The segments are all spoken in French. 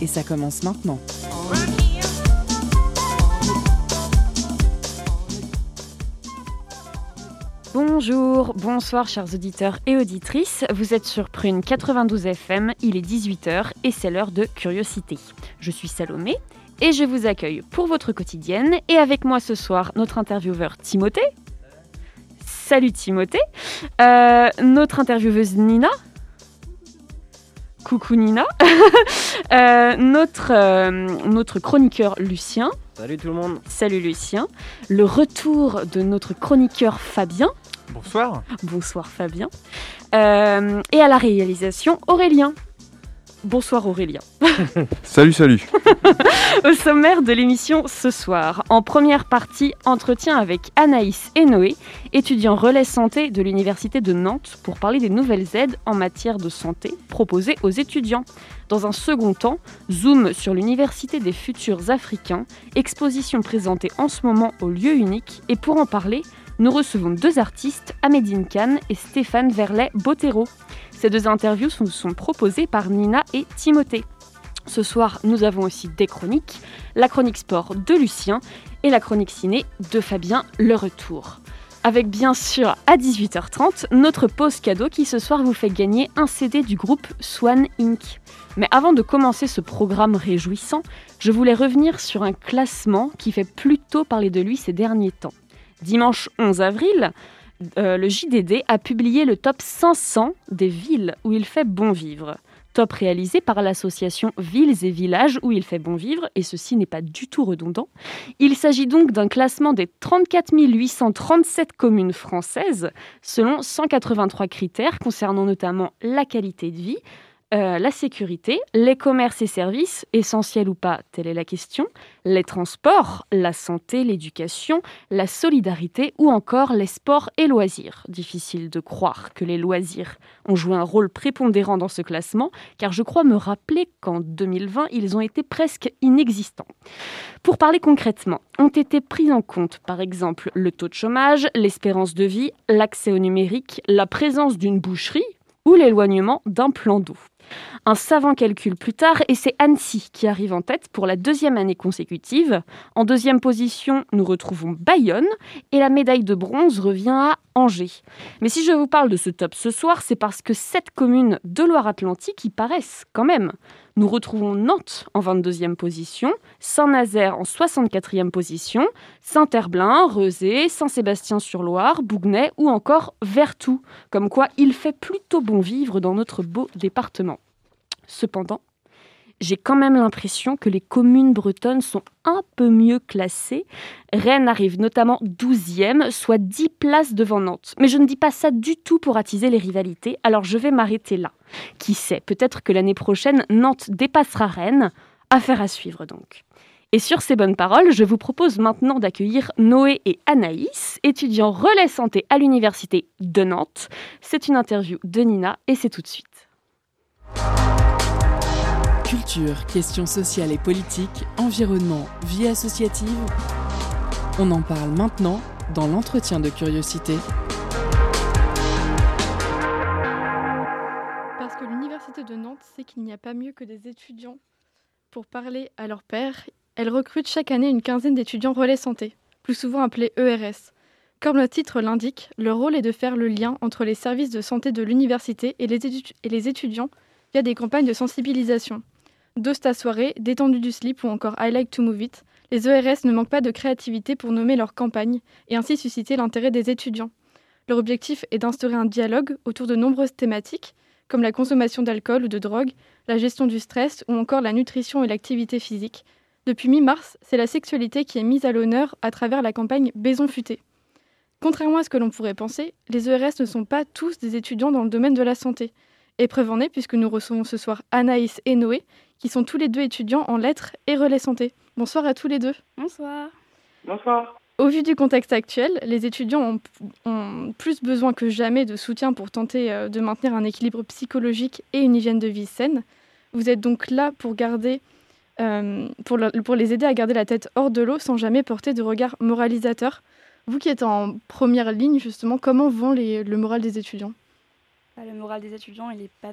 Et ça commence maintenant. Bonjour, bonsoir chers auditeurs et auditrices. Vous êtes sur Prune 92 FM, il est 18h et c'est l'heure de Curiosité. Je suis Salomé et je vous accueille pour votre quotidienne et avec moi ce soir notre intervieweur Timothée. Salut Timothée. Euh, notre intervieweuse Nina. Coucou Nina. Euh, notre, euh, notre chroniqueur Lucien. Salut tout le monde. Salut Lucien. Le retour de notre chroniqueur Fabien. Bonsoir. Bonsoir Fabien. Euh, et à la réalisation Aurélien. Bonsoir Aurélien. Salut, salut. Au sommaire de l'émission ce soir, en première partie, entretien avec Anaïs et Noé, étudiants relais santé de l'Université de Nantes, pour parler des nouvelles aides en matière de santé proposées aux étudiants. Dans un second temps, zoom sur l'Université des futurs africains, exposition présentée en ce moment au lieu unique, et pour en parler, nous recevons deux artistes, Amédine Khan et Stéphane Verlet-Bottero. Ces deux interviews sont, sont proposées par Nina et Timothée. Ce soir, nous avons aussi des chroniques, la chronique sport de Lucien et la chronique ciné de Fabien Le Retour. Avec bien sûr à 18h30 notre pause cadeau qui ce soir vous fait gagner un CD du groupe Swan Inc. Mais avant de commencer ce programme réjouissant, je voulais revenir sur un classement qui fait plutôt parler de lui ces derniers temps. Dimanche 11 avril, euh, le JDD a publié le top 500 des villes où il fait bon vivre. Top réalisé par l'association Villes et Villages où il fait bon vivre, et ceci n'est pas du tout redondant. Il s'agit donc d'un classement des 34 837 communes françaises selon 183 critères concernant notamment la qualité de vie, euh, la sécurité, les commerces et services, essentiels ou pas, telle est la question, les transports, la santé, l'éducation, la solidarité ou encore les sports et loisirs. Difficile de croire que les loisirs ont joué un rôle prépondérant dans ce classement, car je crois me rappeler qu'en 2020, ils ont été presque inexistants. Pour parler concrètement, ont été pris en compte par exemple le taux de chômage, l'espérance de vie, l'accès au numérique, la présence d'une boucherie, ou l'éloignement d'un plan d'eau. Un savant calcul plus tard, et c'est Annecy qui arrive en tête pour la deuxième année consécutive. En deuxième position, nous retrouvons Bayonne, et la médaille de bronze revient à Angers. Mais si je vous parle de ce top ce soir, c'est parce que sept communes de Loire-Atlantique y paraissent quand même. Nous retrouvons Nantes en 22e position, Saint-Nazaire en 64e position, Saint-Herblain, Rezé, Saint-Sébastien-sur-Loire, Bougnay ou encore Vertou. Comme quoi, il fait plutôt bon vivre dans notre beau département. Cependant, j'ai quand même l'impression que les communes bretonnes sont un peu mieux classées. Rennes arrive notamment 12e, soit 10 places devant Nantes. Mais je ne dis pas ça du tout pour attiser les rivalités, alors je vais m'arrêter là. Qui sait, peut-être que l'année prochaine, Nantes dépassera Rennes. Affaire à suivre donc. Et sur ces bonnes paroles, je vous propose maintenant d'accueillir Noé et Anaïs, étudiants relais santé à l'Université de Nantes. C'est une interview de Nina et c'est tout de suite. Culture, questions sociales et politiques, environnement, vie associative. On en parle maintenant dans l'entretien de curiosité. Parce que l'Université de Nantes sait qu'il n'y a pas mieux que des étudiants pour parler à leur père. Elle recrute chaque année une quinzaine d'étudiants relais santé, plus souvent appelés ERS. Comme le titre l'indique, leur rôle est de faire le lien entre les services de santé de l'université et, les étudiants via des campagnes de sensibilisation. Dosta soirée, détendu du slip ou encore I like to move it, les ERS ne manquent pas de créativité pour nommer leur campagne et ainsi susciter l'intérêt des étudiants. Leur objectif est d'instaurer un dialogue autour de nombreuses thématiques, comme la consommation d'alcool ou de drogue, la gestion du stress ou encore la nutrition et l'activité physique. Depuis mi-mars, c'est la sexualité qui est mise à l'honneur à travers la campagne Baison futée. Contrairement à ce que l'on pourrait penser, les ERS ne sont pas tous des étudiants dans le domaine de la santé. Épreuve en est puisque nous recevons ce soir Anaïs et Noé, qui sont tous les deux étudiants en lettres et relais santé. Bonsoir à tous les deux. Bonsoir. Bonsoir. Au vu du contexte actuel, les étudiants ont, plus besoin que jamais de soutien pour tenter euh, de maintenir un équilibre psychologique et une hygiène de vie saine. Vous êtes donc là pour garder, euh, pour, pour les aider à garder la tête hors de l'eau sans jamais porter de regard moralisateur. Vous qui êtes en première ligne, justement, comment vont les, le moral des étudiants? Bah, Le moral des étudiants, il n'est pas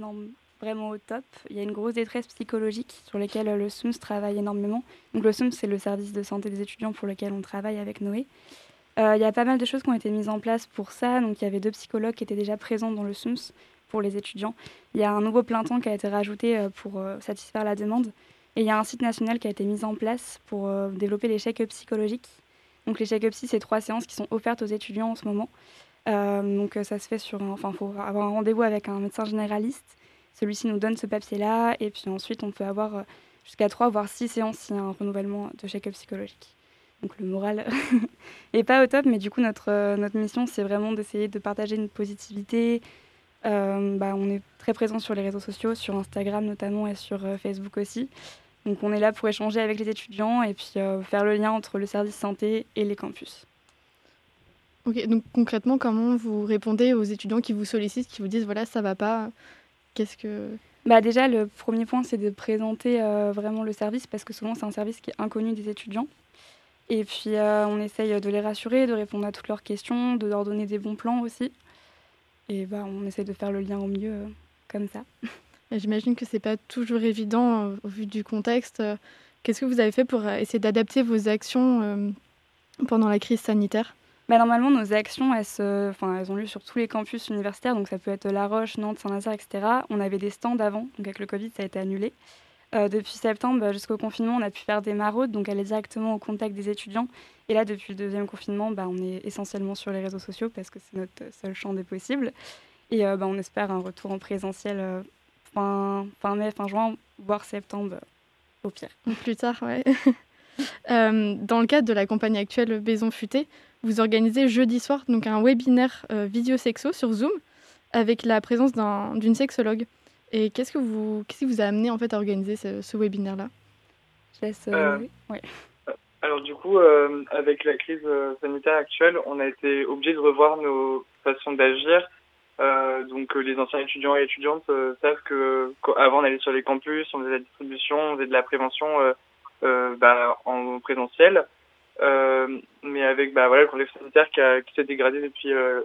vraiment au top. Il y a une grosse détresse psychologique sur laquelle le SUMS travaille énormément. Donc le SUMS, c'est le service de santé des étudiants pour lequel on travaille avec Noé. Euh, il y a pas mal de choses qui ont été mises en place pour ça. Donc il y avait deux psychologues qui étaient déjà présents dans le SUMS pour les étudiants. Il y a un nouveau plein temps qui a été rajouté euh, pour euh, satisfaire la demande. Et il y a un site national qui a été mis en place pour développer les check-ups psychologiques. Donc les check-ups, c'est trois séances qui sont offertes aux étudiants en ce moment. donc ça se fait sur Enfin, faut avoir un rendez-vous avec un médecin généraliste celui-ci nous donne ce papier-là, et puis ensuite on peut avoir euh, jusqu'à 3 voire 6 séances s'il y a un renouvellement de check-up psychologique. Donc le moral est pas au top, mais du coup notre, euh, notre mission c'est vraiment d'essayer de partager une positivité. Euh, bah, on est très présent sur les réseaux sociaux, sur Instagram notamment et sur Facebook aussi. Donc on est là pour échanger avec les étudiants et puis faire le lien entre le service santé et les campus. Ok, donc concrètement, comment vous répondez aux étudiants qui vous sollicitent, qui vous disent voilà, ça va pas, Qu'est-ce que... Bah déjà, le premier point, c'est de présenter euh, vraiment le service parce que souvent, c'est un service qui est inconnu des étudiants. Et puis, euh, on essaye de les rassurer, de répondre à toutes leurs questions, de leur donner des bons plans aussi. Et bah, on essaie de faire le lien au mieux euh, comme ça. J'imagine que c'est pas toujours évident au vu du contexte. Qu'est-ce que vous avez fait pour essayer d'adapter vos actions pendant la crise sanitaire? Bah, normalement, nos actions, elles, elles ont lieu sur tous les campus universitaires, donc ça peut être La Roche, Nantes, Saint-Nazaire, etc. On avait des stands avant, donc avec le Covid, ça a été annulé. Euh, depuis septembre bah, jusqu'au confinement, on a pu faire des maraudes, donc aller directement au contact des étudiants. Et là, depuis le deuxième confinement, bah, on est essentiellement sur les réseaux sociaux parce que c'est notre seul champ des possibles. Et euh, bah, on espère un retour en présentiel euh, fin, fin mai, fin juin, voire septembre au pire. Plus tard, ouais. dans le cadre de la campagne actuelle Maison Futée, vous organisez jeudi soir donc un webinaire euh, visio-sexo sur Zoom avec la présence d'une sexologue. Et qu'est-ce que vous, qu'est-ce qui vous a amené en fait à organiser ce, webinaire-là? Je laisse. Euh, euh, alors du coup, avec la crise sanitaire actuelle, on a été obligé de revoir nos façons d'agir. donc les anciens étudiants et étudiantes savent que avant on allait sur les campus, on faisait de la distribution, on faisait de la prévention bah, en présentiel. Euh, mais avec bah, voilà, le contexte sanitaire qui, qui s'est dégradé depuis euh,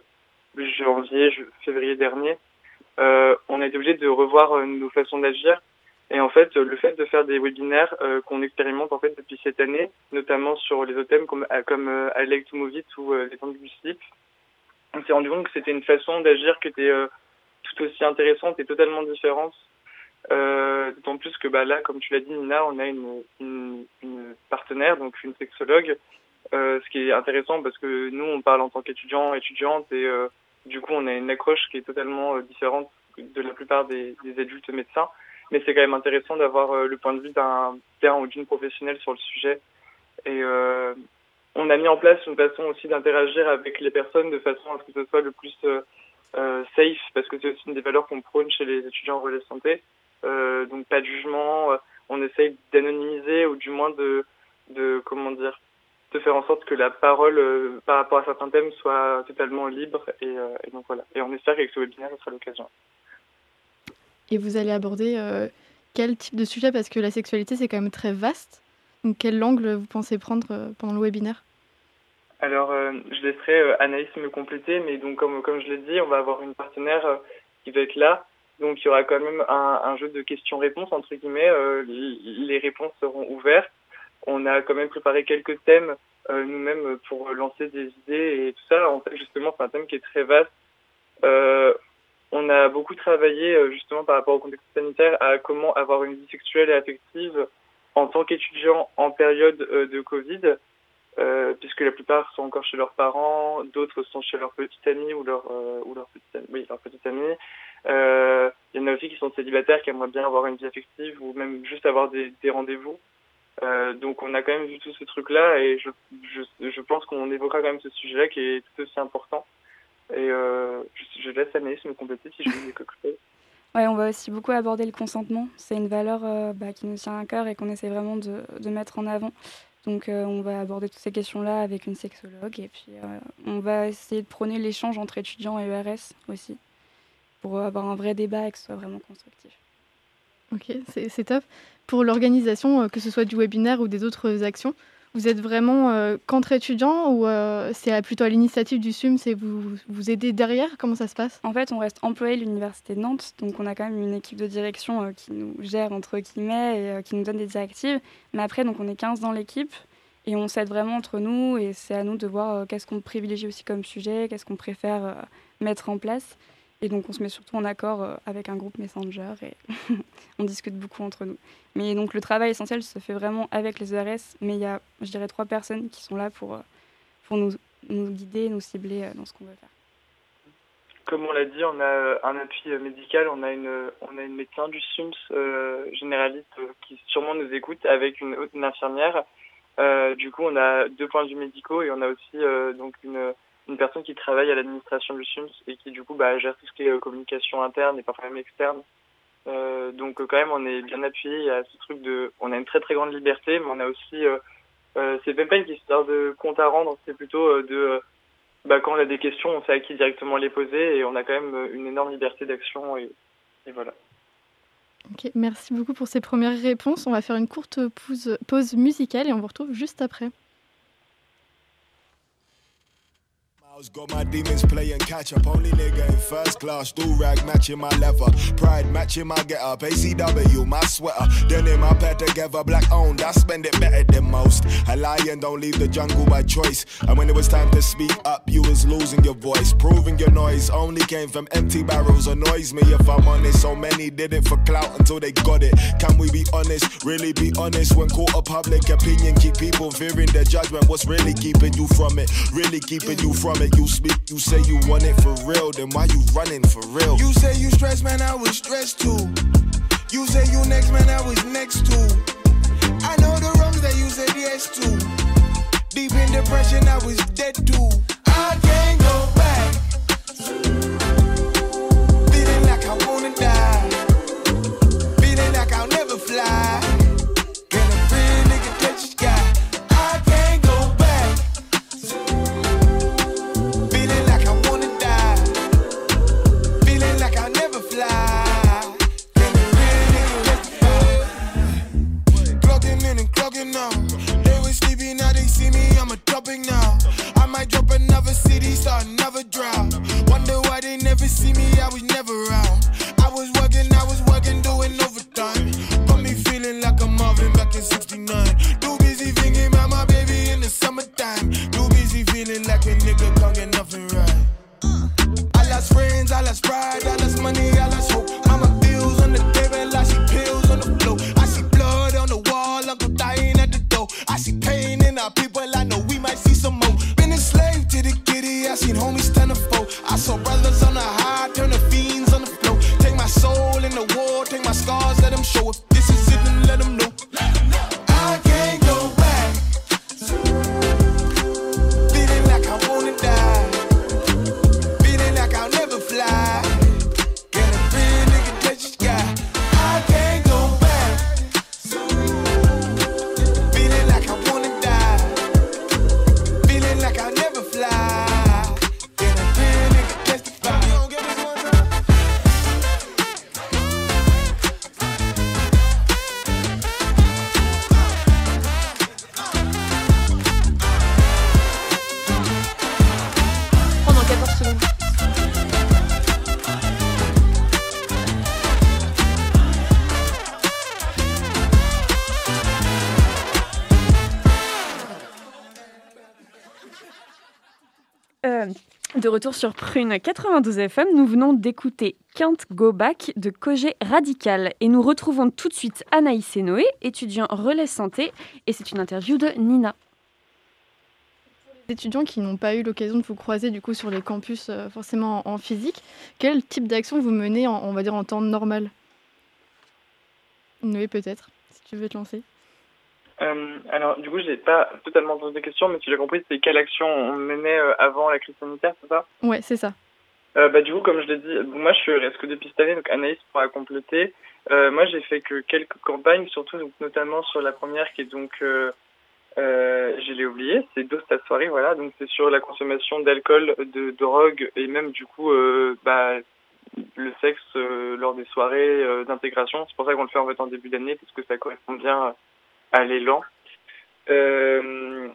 janvier, février dernier, euh, on a été obligé de revoir euh, nos façons d'agir. Et en fait, le fait de faire des webinaires euh, qu'on expérimente en fait depuis cette année, notamment sur les autres thèmes comme comme euh, Alec to Move It ou les temps du slip, on s'est rendu compte que c'était une façon d'agir qui était tout aussi intéressante et totalement différente euh, D'autant plus que bah, là, comme tu l'as dit, Nina, on a une, une, une partenaire, donc une sexologue, euh, ce qui est intéressant parce que nous, on parle en tant qu'étudiants, étudiantes, et euh, du coup, on a une accroche qui est totalement euh, différente de la plupart des, des adultes médecins. Mais c'est quand même intéressant d'avoir euh, le point de vue d'un ou d'une professionnelle sur le sujet. Et on a mis en place une façon aussi d'interagir avec les personnes de façon à ce que ce soit le plus safe, parce que c'est aussi une des valeurs qu'on prône chez les étudiants en relais santé euh, donc pas de jugement. Euh, on essaye d'anonymiser ou du moins de, de comment dire, de faire en sorte que la parole euh, par rapport à certains thèmes soit totalement libre. Et, et donc voilà. Et on espère qu'avec ce webinaire, ce sera l'occasion. Et vous allez aborder quel type de sujet? Parce que la sexualité, c'est quand même très vaste. Donc, quel angle vous pensez prendre pendant le webinaire? Alors, je laisserai Anaïs me compléter, mais donc, comme, comme je l'ai dit, on va avoir une partenaire qui va être là donc il y aura quand même un, jeu de questions-réponses, entre guillemets. Euh, les réponses seront ouvertes. On a quand même préparé quelques thèmes euh, nous-mêmes pour lancer des idées et tout ça. En fait, justement, c'est un thème qui est très vaste. Euh, on a beaucoup travaillé euh, justement par rapport au contexte sanitaire à comment avoir une vie sexuelle et affective en tant qu'étudiant en période euh, de Covid, euh, puisque la plupart sont encore chez leurs parents, d'autres sont chez leurs petite amie ou leur ou leur petite oui leur petite amie. Euh, il y en a aussi qui sont célibataires, qui aimeraient bien avoir une vie affective ou même juste avoir des, rendez-vous. Euh, donc on a quand même vu tout ce truc-là et je, je, je pense qu'on évoquera quand même ce sujet-là qui est tout aussi important. Et euh, je, je laisse Anaïs me compléter si je dis quelque chose. Ouais, on va aussi beaucoup aborder le consentement. C'est une valeur bah, qui nous tient à cœur et qu'on essaie vraiment de, de, mettre en avant. Donc on va aborder toutes ces questions-là avec une sexologue et puis on va essayer de prôner l'échange entre étudiants et ERS aussi pour avoir un vrai débat et que ce soit vraiment constructif. Ok, c'est top. Pour l'organisation, que ce soit du webinaire ou des autres actions, vous êtes vraiment euh, contre-étudiant ou euh, c'est plutôt à l'initiative du SUM, c'est vous vous aidez derrière? Comment ça se passe? En fait, on reste employé de l'Université de Nantes, donc on a quand même une équipe de direction euh, qui nous gère entre guillemets et qui nous donne des directives. Mais après, donc on est 15 dans l'équipe et on s'aide vraiment entre nous et c'est à nous de voir qu'est-ce qu'on privilégie aussi comme sujet, qu'est-ce qu'on préfère mettre en place. Et donc on se met surtout en accord euh, avec un groupe Messenger et on discute beaucoup entre nous. Mais donc le travail essentiel se fait vraiment avec les ERS, mais il y a, je dirais, trois personnes qui sont là pour, euh, pour nous, guider, nous cibler euh, dans ce qu'on veut faire. Comme on l'a dit, on a un appui médical, on a une, on a une médecin du SUMS généraliste qui sûrement nous écoute avec une, une infirmière. du coup, on a deux points de vue médicaux et on a aussi donc une une personne qui travaille à l'administration du SUMS et qui du coup bah, gère tout ce qui est euh, communication interne et parfois même externe. Euh, donc quand même on est bien appuyé à ce truc de, on a une très très grande liberté, mais on a aussi, euh, euh, c'est même pas une histoire de compte à rendre, c'est plutôt euh, de, bah, quand on a des questions, on sait à qui directement les poser et on a quand même une énorme liberté d'action et, voilà. Ok, merci beaucoup pour ces premières réponses. On va faire une courte pause musicale et on vous retrouve juste après. Got my demons playing catch up. Only nigga in first class. Do rag matching my leather. Pride matching my get up. ACW, my sweater. Then my pair together. Black owned. I spend it better than most. A lion don't leave the jungle by choice. And when it was time to speak up, you was losing your voice. Proving your noise only came from empty barrels. Annoys me if I'm honest. So many did it for clout until they got it. Can we be honest? Really be honest. When caught a public opinion, keep people fearing their judgment. What's really keeping you from it? Really keeping you from it? You speak, you say you want it for real, then why you running for real? You say you stressed, man, I was stressed too. You say you next, man, I was next too. I know the wrongs that you said yes to. Deep in depression, I was dead too. I can't go back. De retour sur Prune 92 FM, nous venons d'écouter Can't Go Back de Cogé Radical et nous retrouvons tout de suite Anaïs et Noé, étudiants relais santé, et c'est une interview de Nina. Les étudiants qui n'ont pas eu l'occasion de vous croiser du coup sur les campus euh, forcément en, physique, quel type d'action vous menez en, on va dire en temps normal? Noé peut-être, si tu veux te lancer. Euh, alors, du coup, j'ai pas totalement entendu la question, mais si j'ai compris, c'est quelle action on menait euh, avant la crise sanitaire, c'est ça? Ouais, c'est ça. Euh, bah, du coup, comme je l'ai dit, moi je suis reste que depuis cette année, donc Anaïs pourra compléter. Euh, moi j'ai fait que quelques campagnes, surtout donc, notamment sur la première qui est donc, euh, je l'ai oublié, c'est Dose ta soirée, voilà, donc c'est sur la consommation d'alcool, de drogue et même du coup bah, le sexe lors des soirées d'intégration. C'est pour ça qu'on le fait en fait en début d'année parce que ça correspond bien à l'élan. Euh,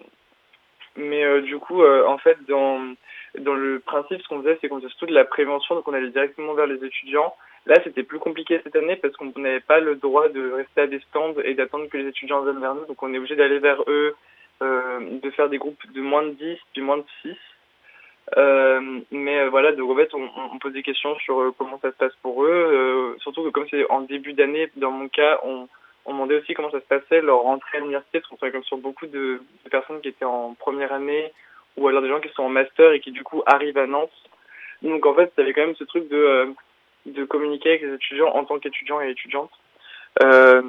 mais euh, du coup, euh, en fait, dans dans le principe, ce qu'on faisait, c'est qu'on faisait surtout de la prévention, donc on allait directement vers les étudiants. Là, c'était plus compliqué cette année parce qu'on n'avait pas le droit de rester à des stands et d'attendre que les étudiants viennent vers nous. Donc, on est obligé d'aller vers eux, de faire des groupes de moins de 10, du moins de 6. Euh, mais voilà, de en fait, on, pose des questions sur comment ça se passe pour eux. Surtout que comme c'est en début d'année, dans mon cas, on, on demandait aussi comment ça se passait leur rentrée à l'université, parce qu'on travaille comme sur beaucoup de, personnes qui étaient en première année ou alors des gens qui sont en master et qui du coup arrivent à Nantes. Donc en fait, il quand même ce truc de, euh, de communiquer avec les étudiants en tant qu'étudiants et étudiantes. Euh,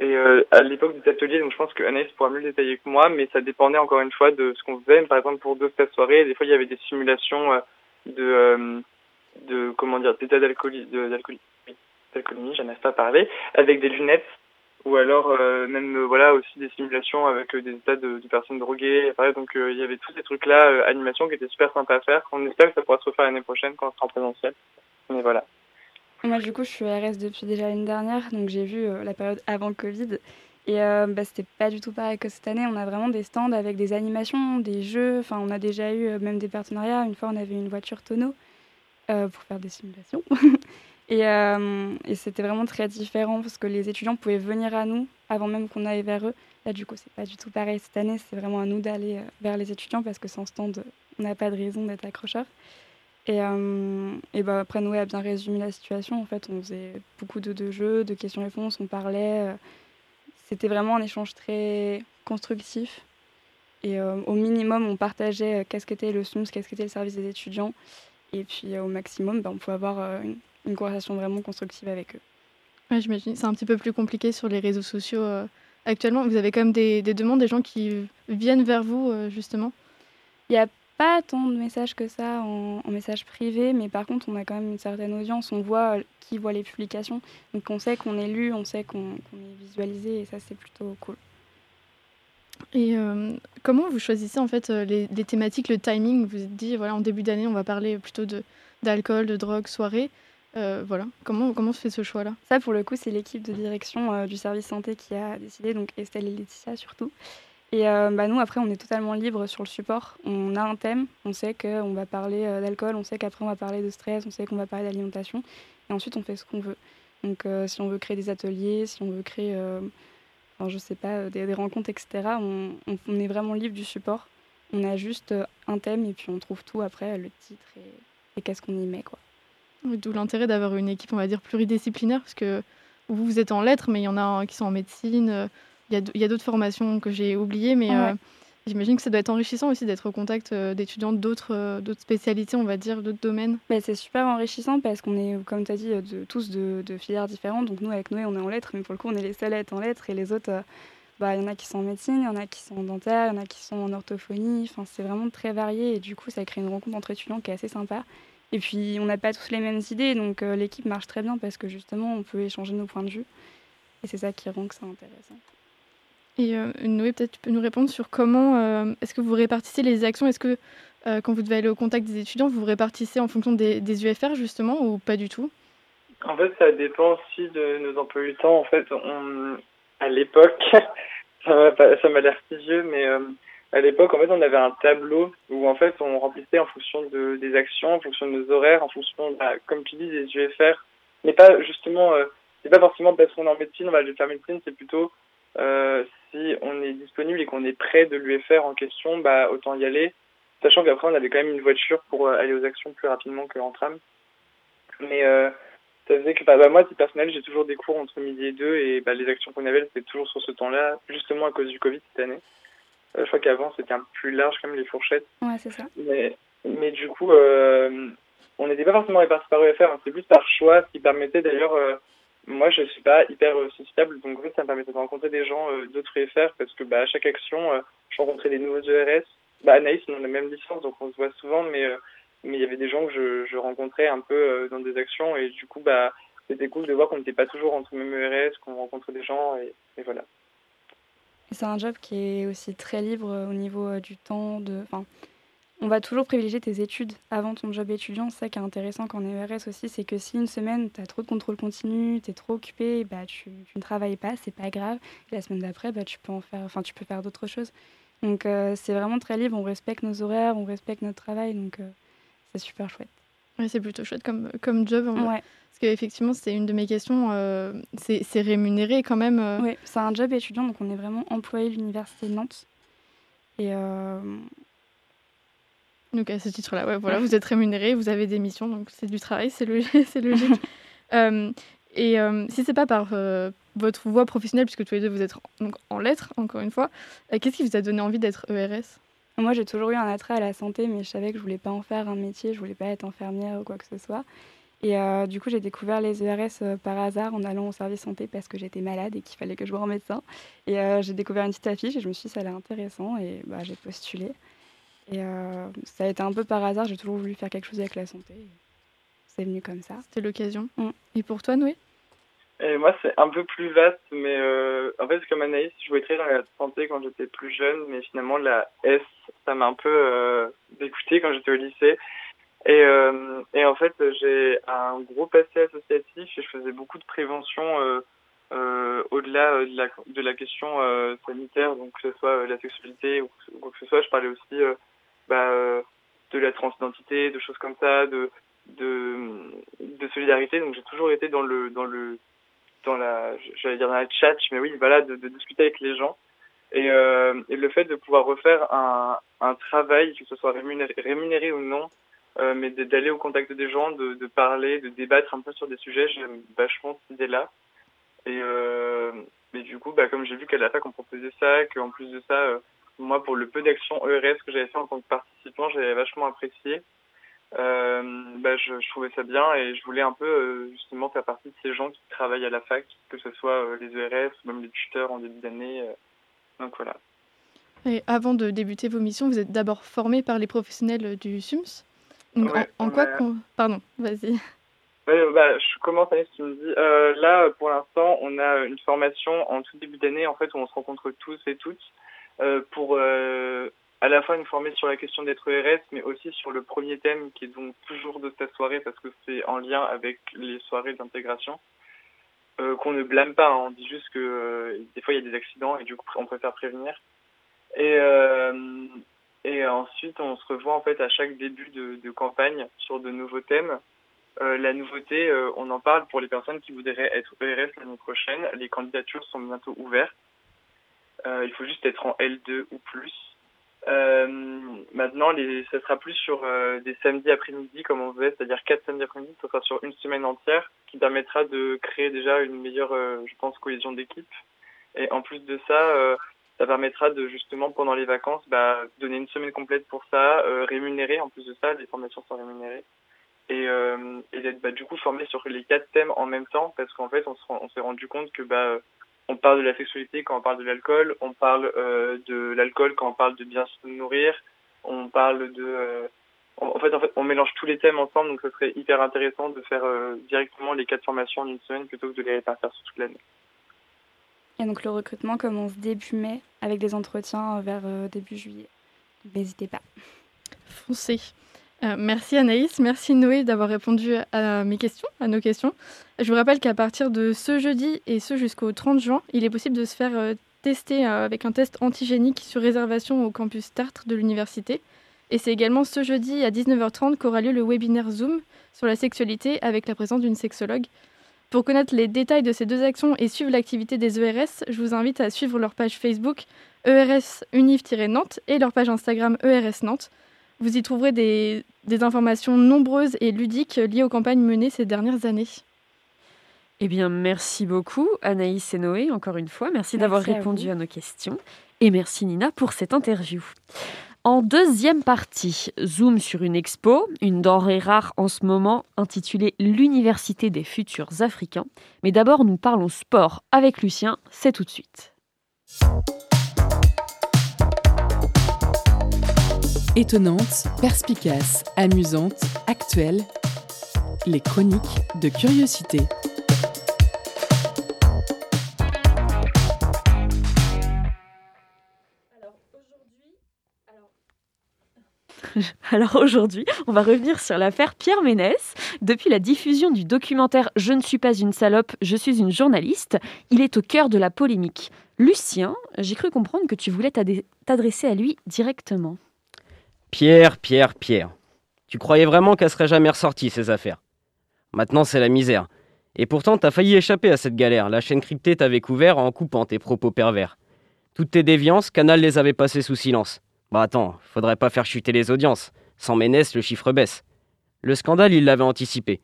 et euh, à l'époque des ateliers, donc je pense que Anaïs pourra mieux le détailler que moi, mais ça dépendait encore une fois de ce qu'on faisait. Par exemple, pour deux cette soirée, des fois il y avait des simulations euh, de, euh, de comment dire, d'état d'alcoolie, j'en pas à parler, avec des lunettes ou alors euh, même euh, voilà aussi des simulations avec euh, des états de, personnes droguées pareil, donc il y avait tous ces trucs là animation qui étaient super sympa à faire. On espère que ça pourra se refaire l'année prochaine quand on sera en présentiel. Mais voilà. Moi du coup je suis RS depuis déjà l'année dernière donc j'ai vu la période avant Covid. Et bah, c'était pas du tout pareil que cette année. On a vraiment des stands avec des animations des jeux. Enfin on a déjà eu même des partenariats. Une fois on avait une voiture tonneau pour faire des simulations Et, euh, et c'était vraiment très différent parce que les étudiants pouvaient venir à nous avant même qu'on aille vers eux. Là, du coup, c'est pas du tout pareil cette année. C'est vraiment à nous d'aller vers les étudiants parce que sans stand, on n'a pas de raison d'être accrocheur. Et, euh, et bah, après, Noé a bien résumé la situation. En fait, on faisait beaucoup de, jeux, de questions-réponses, on parlait. C'était vraiment un échange très constructif. Et euh, au minimum, on partageait qu'est-ce qu'était le SNUS, qu'est-ce qu'était le service des étudiants. Et puis au maximum, bah, on pouvait avoir une une conversation vraiment constructive avec eux. Ouais, j'imagine. C'est un petit peu plus compliqué sur les réseaux sociaux euh, actuellement. Vous avez quand même des, des, demandes, des gens qui viennent vers vous, euh, justement Il n'y a pas tant de messages que ça en, en message privé, mais par contre, on a quand même une certaine audience. On voit euh, qui voit les publications. Donc on sait qu'on est lu, on sait qu'on qu est visualisé, et ça, c'est plutôt cool. Et comment vous choisissez en fait les, les, thématiques, le timing? Vous vous êtes dit, voilà, en début d'année, on va parler plutôt d'alcool, de, de drogue, soirée. Euh, voilà, comment, comment se fait ce choix-là? Ça, pour le coup, c'est l'équipe de direction euh, du service santé qui a décidé, donc Estelle et Laetitia surtout. Et euh, bah, nous, après, on est totalement libre sur le support. On a un thème, on sait qu'on va parler d'alcool, on sait qu'après, on va parler de stress, on sait qu'on va parler d'alimentation. Et ensuite, on fait ce qu'on veut. Donc, si on veut créer des ateliers, si on veut créer, enfin, je sais pas, des, rencontres, etc., on, est vraiment libre du support. On a juste un thème et puis on trouve tout après, le titre et, et qu'est-ce qu'on y met, quoi. D'où l'intérêt d'avoir une équipe, on va dire, pluridisciplinaire, parce que vous, vous êtes en lettres, mais il y en a qui sont en médecine. Il y a d'autres formations que j'ai oubliées, mais ouais. euh, j'imagine que ça doit être enrichissant aussi d'être au contact d'étudiants d'autres spécialités, on va dire, d'autres domaines. Bah, c'est super enrichissant parce qu'on est, comme tu as dit, de, tous de, de, filières différentes. Donc nous, avec Noé, on est en lettres, mais pour le coup, on est les seuls à être en lettres, et les autres, euh, bah, il y en a qui sont en médecine, il y en a qui sont en dentaire, il y en a qui sont en orthophonie. Enfin, c'est vraiment très varié, et du coup, ça crée une rencontre entre étudiants qui est assez sympa. Et puis, on n'a pas tous les mêmes idées, donc euh, l'équipe marche très bien parce que justement, on peut échanger nos points de vue. Et c'est ça qui rend que c'est intéressant. Et euh, Noé, peut-être tu peux nous répondre sur comment euh, est-ce que vous répartissez les actions? Est-ce que euh, quand vous devez aller au contact des étudiants, vous vous répartissez en fonction des, des UFR justement ou pas du tout? En fait, ça dépend aussi de nos emplois du temps. En fait, on, à l'époque, ça m'a l'air si vieux, mais à l'époque, en fait, on avait un tableau où, en fait, on remplissait en fonction de, des actions, en fonction de nos horaires, en fonction, bah, comme tu dis, des UFR. Mais pas, justement, euh, c'est pas forcément parce qu'on est en médecine, on va aller faire médecine, c'est plutôt euh, si on est disponible et qu'on est près de l'UFR en question, bah, autant y aller. Sachant qu'après, on avait quand même une voiture pour euh, aller aux actions plus rapidement qu'en tram. Mais euh, ça faisait que, bah, bah moi, titre personnel, j'ai toujours des cours entre midi et deux et bah, les actions qu'on avait, c'était toujours sur ce temps-là, justement à cause du Covid cette année. Euh, je crois qu'avant c'était un peu plus large comme les fourchettes. Ouais, c'est ça. Mais, mais du coup, euh, on n'était pas forcément répartis par UFR, hein. c'est plus par choix, ce qui permettait d'ailleurs. Euh, moi, je suis pas hyper euh, sociable, donc en fait, ça me permettait de rencontrer des gens euh, d'autres UFR parce que bah, à chaque action, je rencontrais des nouveaux ERS. Bah, Anaïs, on a la même licence, donc on se voit souvent, mais mais il y avait des gens que je, je rencontrais un peu dans des actions et du coup, bah, c'était cool de voir qu'on n'était pas toujours entre le même ERS, qu'on rencontre des gens et, et voilà. C'est un job qui est aussi très libre au niveau du temps. De... Enfin, on va toujours privilégier tes études avant ton job étudiant. C'est ça qui est intéressant est ERS aussi, c'est que si une semaine, tu as trop de contrôle continu, tu es trop occupé, bah, tu, ne travailles pas, c'est pas grave. La semaine d'après, bah, tu peux en faire, enfin, tu peux faire d'autres choses. Donc euh, c'est vraiment très libre, on respecte nos horaires, on respecte notre travail, donc euh, c'est super chouette. Oui, c'est plutôt chouette comme, comme job. Ouais. Parce qu'effectivement, c'était une de mes questions. Euh, c'est rémunéré quand même Oui, c'est un job étudiant, donc on est vraiment employé de l'Université de Nantes. Et donc à ce titre-là, ouais, voilà, vous êtes rémunéré, vous avez des missions, donc c'est du travail, c'est logique. logique. euh, et euh, si c'est pas par euh, votre voie professionnelle, puisque tous les deux vous êtes en, donc, en lettres, encore une fois, euh, qu'est-ce qui vous a donné envie d'être ERS Moi j'ai toujours eu un attrait à la santé, mais je savais que je voulais pas en faire un métier, je voulais pas être infirmière ou quoi que ce soit. Et du coup j'ai découvert les ERS par hasard en allant au service santé parce que j'étais malade et qu'il fallait que je vois un médecin. Et j'ai découvert une petite affiche et je me suis dit ça a l'air intéressant et bah, j'ai postulé. Et euh, ça a été un peu par hasard, j'ai toujours voulu faire quelque chose avec la santé. C'est venu comme ça. C'était l'occasion. Mm. Et pour toi, Noé? Et moi, c'est un peu plus vaste, mais euh, en fait, comme Anaïs, je voulais très dans la santé quand j'étais plus jeune, mais finalement, la S, ça m'a un peu euh, dégoûté quand j'étais au lycée. Et, euh, et en fait, j'ai un gros passé associatif et je faisais beaucoup de prévention euh, euh, au-delà de la, de la question sanitaire, donc que ce soit la sexualité ou quoi que ce soit. Je parlais aussi bah, euh, de la transidentité, de choses comme ça, de, de, de solidarité. Donc j'ai toujours été dans le, dans le, dans la, j'allais dire dans la chat, mais oui, voilà, de, de discuter avec les gens. Et, euh, le fait de pouvoir refaire un, un travail, que ce soit rémunéré, rémunéré ou non, euh, mais d'aller au contact des gens, de, parler, de débattre un peu sur des sujets, j'aime vachement cette idée-là. Et euh, du coup, bah, comme j'ai vu qu'à la fac on proposait ça, qu'en plus de ça, euh, moi, pour le peu d'actions ERS que j'avais fait en tant que participant, j'avais vachement apprécié. Euh, bah, je, je, trouvais ça bien et je voulais un peu euh, justement faire partie de ces gens qui travaillent à la fac, que ce soit euh, les ERS ou même les tuteurs en début d'année. Donc voilà. Et avant de débuter vos missions, vous êtes d'abord formé par les professionnels du SUMS. Donc ouais, en, en quoi Pardon, vas-y. Ouais, bah, je commence à ce que tu me. Euh, là, pour l'instant, on a une formation en tout début d'année en fait où on se rencontre tous et toutes euh, pour euh, à la fois nous former sur la question d'être ERS, mais aussi sur le premier thème qui est donc toujours de cette soirée parce que c'est en lien avec les soirées d'intégration. Euh, qu'on ne blâme pas, hein, on dit juste que euh, des fois il y a des accidents et du coup on préfère prévenir. Et, euh, et ensuite on se revoit en fait à chaque début de, de campagne sur de nouveaux thèmes. Euh, la nouveauté, on en parle pour les personnes qui voudraient être ERS l'année prochaine. Les candidatures sont bientôt ouvertes. Euh, il faut juste être en L2 ou plus. Euh, maintenant, les, ça sera plus sur euh, des samedis après-midi comme on faisait, c'est-à-dire quatre samedis après-midi, ça sera sur une semaine entière, qui permettra de créer déjà une meilleure, euh, je pense, cohésion d'équipe. Et en plus de ça, ça permettra de justement pendant les vacances, bah, donner une semaine complète pour ça, euh, rémunérer. En plus de ça, les formations sont rémunérées et, euh, et d'être bah, du coup formé sur les quatre thèmes en même temps, parce qu'en fait, on s'est rendu compte que bah on parle de la sexualité quand on parle de l'alcool, on parle euh, de l'alcool quand on parle de bien se nourrir, on parle de... Euh, en, fait, en fait, on mélange tous les thèmes ensemble, donc ce serait hyper intéressant de faire euh, directement les quatre formations en une semaine plutôt que de les répartir sur toute l'année. Et donc le recrutement commence début mai avec des entretiens vers début juillet. N'hésitez pas. Foncez. Euh, merci Anaïs, merci Noé d'avoir répondu à nos questions. Je vous rappelle qu'à partir de ce jeudi et ce jusqu'au 30 juin, il est possible de se faire euh, tester euh, avec un test antigénique sur réservation au campus Tartre de l'université. Et c'est également ce jeudi à 19h30 qu'aura lieu le webinaire Zoom sur la sexualité avec la présence d'une sexologue. Pour connaître les détails de ces deux actions et suivre l'activité des ERS, je vous invite à suivre leur page Facebook ERS Univ-Nantes et leur page Instagram ERS Nantes. Vous y trouverez des, des, informations nombreuses et ludiques liées aux campagnes menées ces dernières années. Eh bien, merci beaucoup Anaïs et Noé, encore une fois. Merci, merci d'avoir répondu à, à nos questions. Et merci Nina pour cette interview. En deuxième partie, zoom sur une expo, une denrée rare en ce moment, intitulée L'Université des futurs africains. Mais d'abord, nous parlons sport avec Lucien, c'est tout de suite. Étonnante, perspicace, amusante, actuelle, les chroniques de curiosité. Alors aujourd'hui, on va revenir sur l'affaire Pierre Ménès. Depuis la diffusion du documentaire Je ne suis pas une salope, je suis une journaliste, il est au cœur de la polémique. Lucien, j'ai cru comprendre que tu voulais t'adresser à lui directement. Pierre, Pierre, Pierre. Tu croyais vraiment qu'elle serait jamais ressortie, ces affaires? Maintenant, c'est la misère. Et pourtant, t'as failli échapper à cette galère. La chaîne cryptée t'avait couvert en coupant tes propos pervers. Toutes tes déviances, Canal les avait passées sous silence. Bah attends, faudrait pas faire chuter les audiences. Sans Ménès, le chiffre baisse. Le scandale, il l'avait anticipé.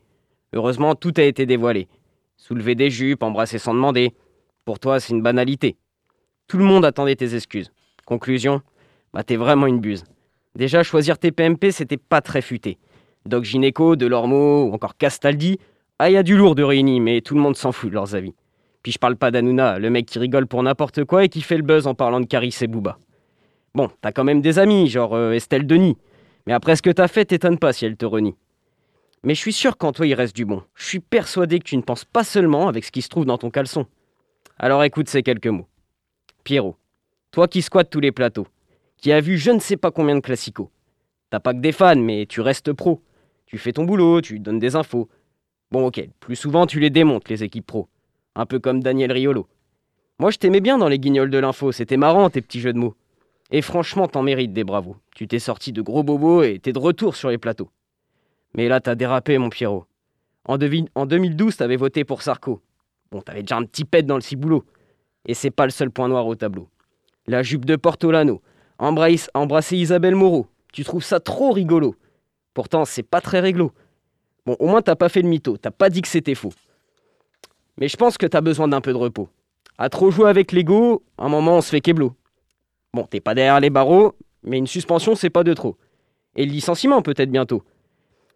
Heureusement, tout a été dévoilé. Soulever des jupes, embrasser sans demander. Pour toi, c'est une banalité. Tout le monde attendait tes excuses. Conclusion? Bah t'es vraiment une buse. Déjà, choisir tes PMP, c'était pas très futé. Doc Gynéco, Delormeau ou encore Castaldi, ah, y a du lourd de réunis, mais tout le monde s'en fout de leurs avis. Puis je parle pas d'Anouna, le mec qui rigole pour n'importe quoi et qui fait le buzz en parlant de Caris et Booba. Bon, t'as quand même des amis, genre euh, Estelle Denis. Mais après ce que t'as fait, t'étonne pas si elle te renie. Mais je suis sûr qu'en toi il reste du bon. Je suis persuadé que tu ne penses pas seulement avec ce qui se trouve dans ton caleçon. Alors écoute ces quelques mots. Pierrot, toi qui squattes tous les plateaux, qui as vu je ne sais pas combien de classicos. T'as pas que des fans, mais tu restes pro. Tu fais ton boulot, tu donnes des infos. Bon ok, plus souvent tu les démontes, les équipes pro. Un peu comme Daniel Riolo. Moi je t'aimais bien dans les guignols de l'info, c'était marrant tes petits jeux de mots. Et franchement, t'en mérites des bravos. Tu t'es sorti de gros bobos et t'es de retour sur les plateaux. Mais là, t'as dérapé, mon Pierrot. En, 2012, t'avais voté pour Sarko. Bon, t'avais déjà un petit pet dans le ciboulot. Et c'est pas le seul point noir au tableau. La jupe de Portolano. Embrasser Isabelle Moreau. Tu trouves ça trop rigolo. Pourtant, c'est pas très réglo. Bon, au moins, t'as pas fait le mytho. T'as pas dit que c'était faux. Mais je pense que t'as besoin d'un peu de repos. À trop jouer avec l'ego, un moment, on se fait keblo. Bon, t'es pas derrière les barreaux, mais une suspension, c'est pas de trop. Et le licenciement, peut-être bientôt.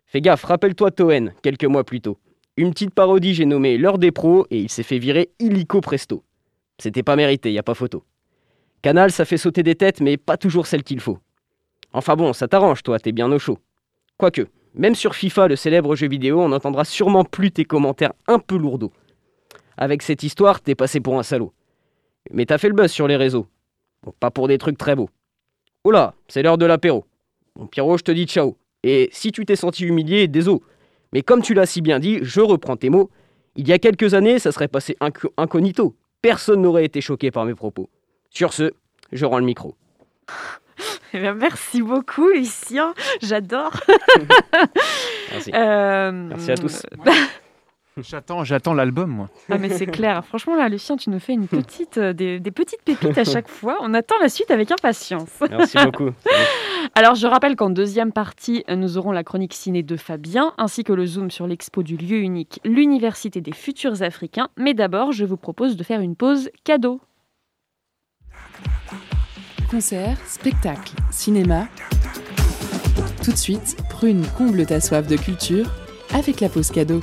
Fais gaffe, rappelle-toi Toen, quelques mois plus tôt. Une petite parodie, j'ai nommé L'heure des pros, et il s'est fait virer illico presto. C'était pas mérité, y a pas photo. Canal, ça fait sauter des têtes, mais pas toujours celle qu'il faut. Enfin bon, ça t'arrange, toi, t'es bien au chaud. Quoique, même sur FIFA, le célèbre jeu vidéo, on n'entendra sûrement plus tes commentaires un peu lourdeaux. Avec cette histoire, t'es passé pour un salaud. Mais t'as fait le buzz sur les réseaux. Bon, pas pour des trucs très beaux. Oh c'est l'heure de l'apéro. Bon, Pierrot, je te dis ciao. Et si tu t'es senti humilié, désolé. Mais comme tu l'as si bien dit, je reprends tes mots. Il y a quelques années, ça serait passé incognito. Personne n'aurait été choqué par mes propos. Sur ce, je rends le micro. Eh merci beaucoup, Lucien. J'adore. Merci. Euh, merci à tous. J'attends, j'attends l'album, moi. Ah, mais c'est clair. Franchement, là, Lucien, tu nous fais une petite, euh, des, petites pépites à chaque fois. On attend la suite avec impatience. Merci beaucoup. Alors, je rappelle qu'en deuxième partie, nous aurons la chronique ciné de Fabien, ainsi que le zoom sur l'expo du lieu unique, l'Université des futurs Africains. Mais d'abord, je vous propose de faire une pause cadeau. Concert, spectacle, cinéma. Tout de suite, Prune comble ta soif de culture avec la pause cadeau.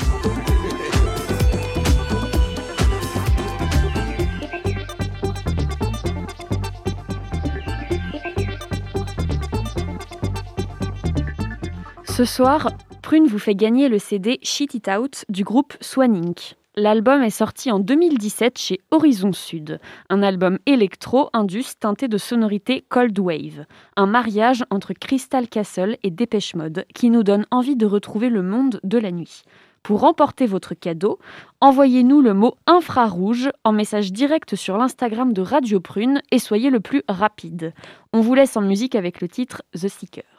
Ce soir, Prune vous fait gagner le CD Shit It Out du groupe Swanink. L'album est sorti en 2017 chez Horizon Sud, un album électro-indus teinté de sonorités Cold Wave, un mariage entre Crystal Castle et Dépêche Mode qui nous donne envie de retrouver le monde de la nuit. Pour remporter votre cadeau, envoyez-nous le mot infrarouge en message direct sur l'Instagram de Radio Prune et soyez le plus rapide. On vous laisse en musique avec le titre The Seeker.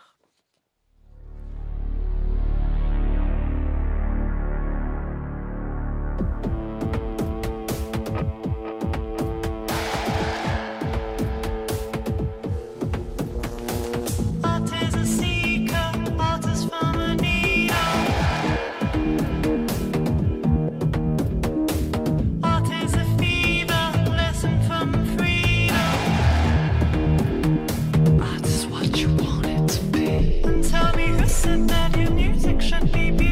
said that your music should be beautiful.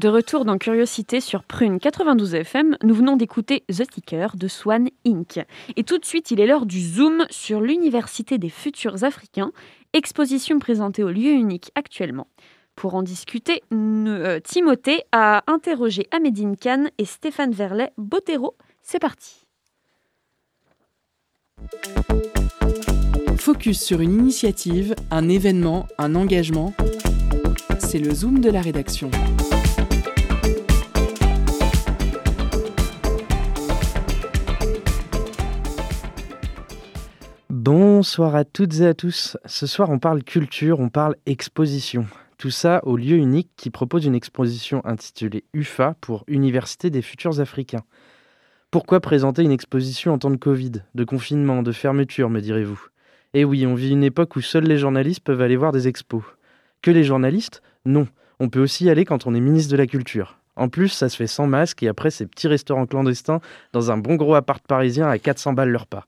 De retour dans Curiosité sur Prune 92 FM, nous venons d'écouter The Ticker de Swan Inc. Et tout de suite, il est l'heure du zoom sur l'Université des futurs africains, exposition présentée au lieu unique actuellement. Pour en discuter, euh, Timothée a interrogé Amédine Kahn et Stéphane Verlet Botero. C'est parti. Focus sur une initiative, un événement, un engagement. C'est le zoom de la rédaction. Bonsoir à toutes et à tous. Ce soir, on parle culture, on parle exposition. Tout ça au lieu unique qui propose une exposition intitulée UFA pour Université des futurs africains. Pourquoi présenter une exposition en temps de Covid, de confinement, de fermeture, me direz-vous? Eh oui, on vit une époque où seuls les journalistes peuvent aller voir des expos. Que les journalistes? Non. On peut aussi y aller quand on est ministre de la Culture. En plus, ça se fait sans masque et après ces petits restaurants clandestins dans un bon gros appart parisien à 400 balles leur pas.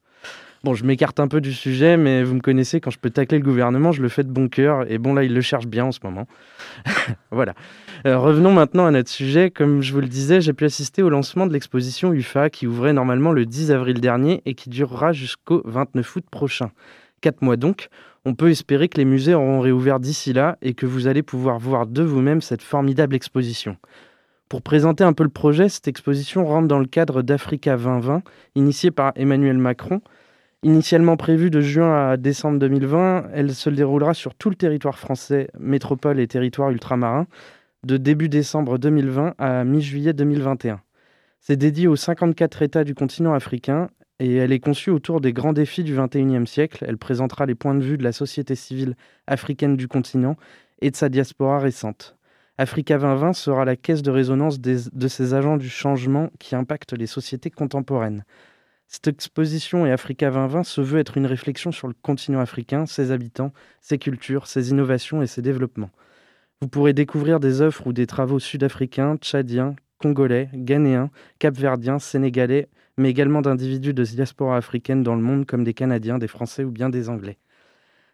Bon, je m'écarte un peu du sujet, mais vous me connaissez, quand je peux tacler le gouvernement, je le fais de bon cœur. Et bon, là, il le cherche bien en ce moment. voilà. Euh, revenons maintenant à notre sujet. Comme je vous le disais, j'ai pu assister au lancement de l'exposition UFA qui ouvrait normalement le 10 avril dernier et qui durera jusqu'au 29 août prochain. Quatre mois donc. On peut espérer que les musées auront réouvert d'ici là et que vous allez pouvoir voir de vous-même cette formidable exposition. Pour présenter un peu le projet, cette exposition rentre dans le cadre d'Africa 2020, initié par Emmanuel Macron, Initialement prévue de juin à décembre 2020, elle se déroulera sur tout le territoire français, métropole et territoire ultramarin, de début décembre 2020 à mi-juillet 2021. C'est dédié aux 54 États du continent africain et elle est conçue autour des grands défis du XXIe siècle. Elle présentera les points de vue de la société civile africaine du continent et de sa diaspora récente. Africa 2020 sera la caisse de résonance de ces agents du changement qui impactent les sociétés contemporaines. Cette exposition et Africa 2020 se veut être une réflexion sur le continent africain, ses habitants, ses cultures, ses innovations et ses développements. Vous pourrez découvrir des œuvres ou des travaux sud-africains, tchadiens, congolais, ghanéens, capverdiens, sénégalais, mais également d'individus de diaspora africaine dans le monde comme des Canadiens, des Français ou bien des Anglais.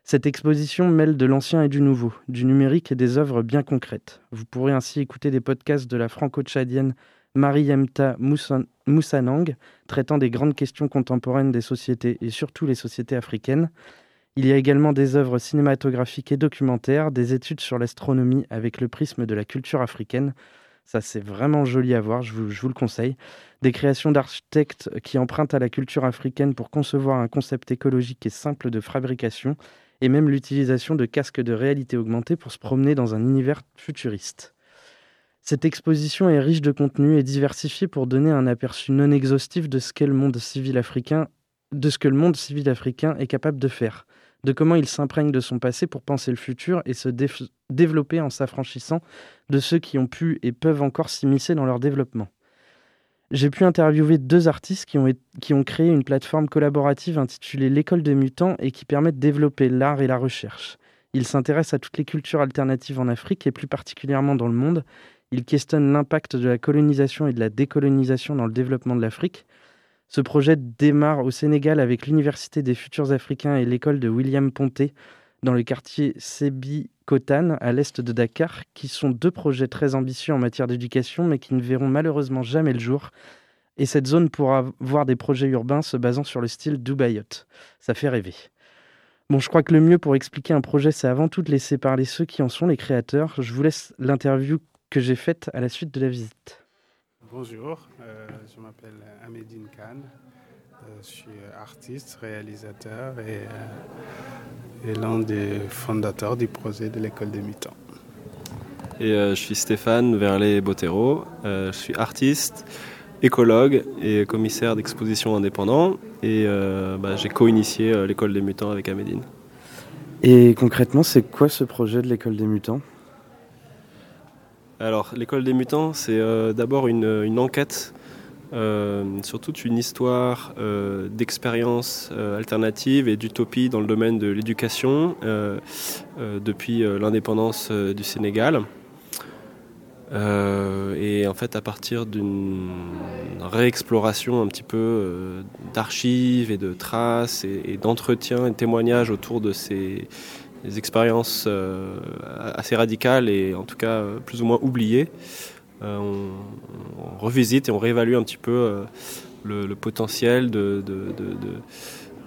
Cette exposition mêle de l'ancien et du nouveau, du numérique et des œuvres bien concrètes. Vous pourrez ainsi écouter des podcasts de la franco-tchadienne Mariemta Moussanang, traitant des grandes questions contemporaines des sociétés et surtout les sociétés africaines. Il y a également des œuvres cinématographiques et documentaires, des études sur l'astronomie avec le prisme de la culture africaine. Ça, c'est vraiment joli à voir, je vous, je vous le conseille. Des créations d'architectes qui empruntent à la culture africaine pour concevoir un concept écologique et simple de fabrication, et même l'utilisation de casques de réalité augmentée pour se promener dans un univers futuriste. Cette exposition est riche de contenu et diversifiée pour donner un aperçu non exhaustif de ce que le monde civil africain est capable de faire, de comment il s'imprègne de son passé pour penser le futur et se développer en s'affranchissant de ceux qui ont pu et peuvent encore s'immiscer dans leur développement. J'ai pu interviewer deux artistes qui ont, qui ont créé une plateforme collaborative intitulée L'école des mutants et qui permet de développer l'art et la recherche. Ils s'intéressent à toutes les cultures alternatives en Afrique et plus particulièrement dans le monde il questionne l'impact de la colonisation et de la décolonisation dans le développement de l'Afrique. Ce projet démarre au Sénégal avec l'Université des futurs africains et l'école de William Ponté dans le quartier Sébi Kotane, à l'est de Dakar, qui sont deux projets très ambitieux en matière d'éducation, mais qui ne verront malheureusement jamais le jour. Et cette zone pourra voir des projets urbains se basant sur le style Dubaïot. Ça fait rêver. Bon, je crois que le mieux pour expliquer un projet, c'est avant tout de laisser parler ceux qui en sont les créateurs. Je vous laisse l'interview que j'ai faite à la suite de la visite. Bonjour, euh, je m'appelle Amédine Khan. Euh, je suis artiste, réalisateur et, euh, et l'un des fondateurs du projet de l'école des mutants. Et je suis Stéphane Verlet-Botero. je suis artiste, écologue et commissaire d'exposition indépendant. Et bah, j'ai co-initié l'école des mutants avec Amédine. Et concrètement, c'est quoi ce projet de l'école des mutants? Alors, l'école des mutants, c'est euh, d'abord une, enquête euh, sur toute une histoire euh, d'expériences alternatives et d'utopie dans le domaine de l'éducation depuis l'indépendance du Sénégal. et en fait, à partir d'une réexploration un petit peu d'archives et de traces et, et d'entretiens et de témoignages autour de ces, des expériences euh, assez radicales et en tout cas euh, plus ou moins oubliées. on, revisite et on réévalue un petit peu le, potentiel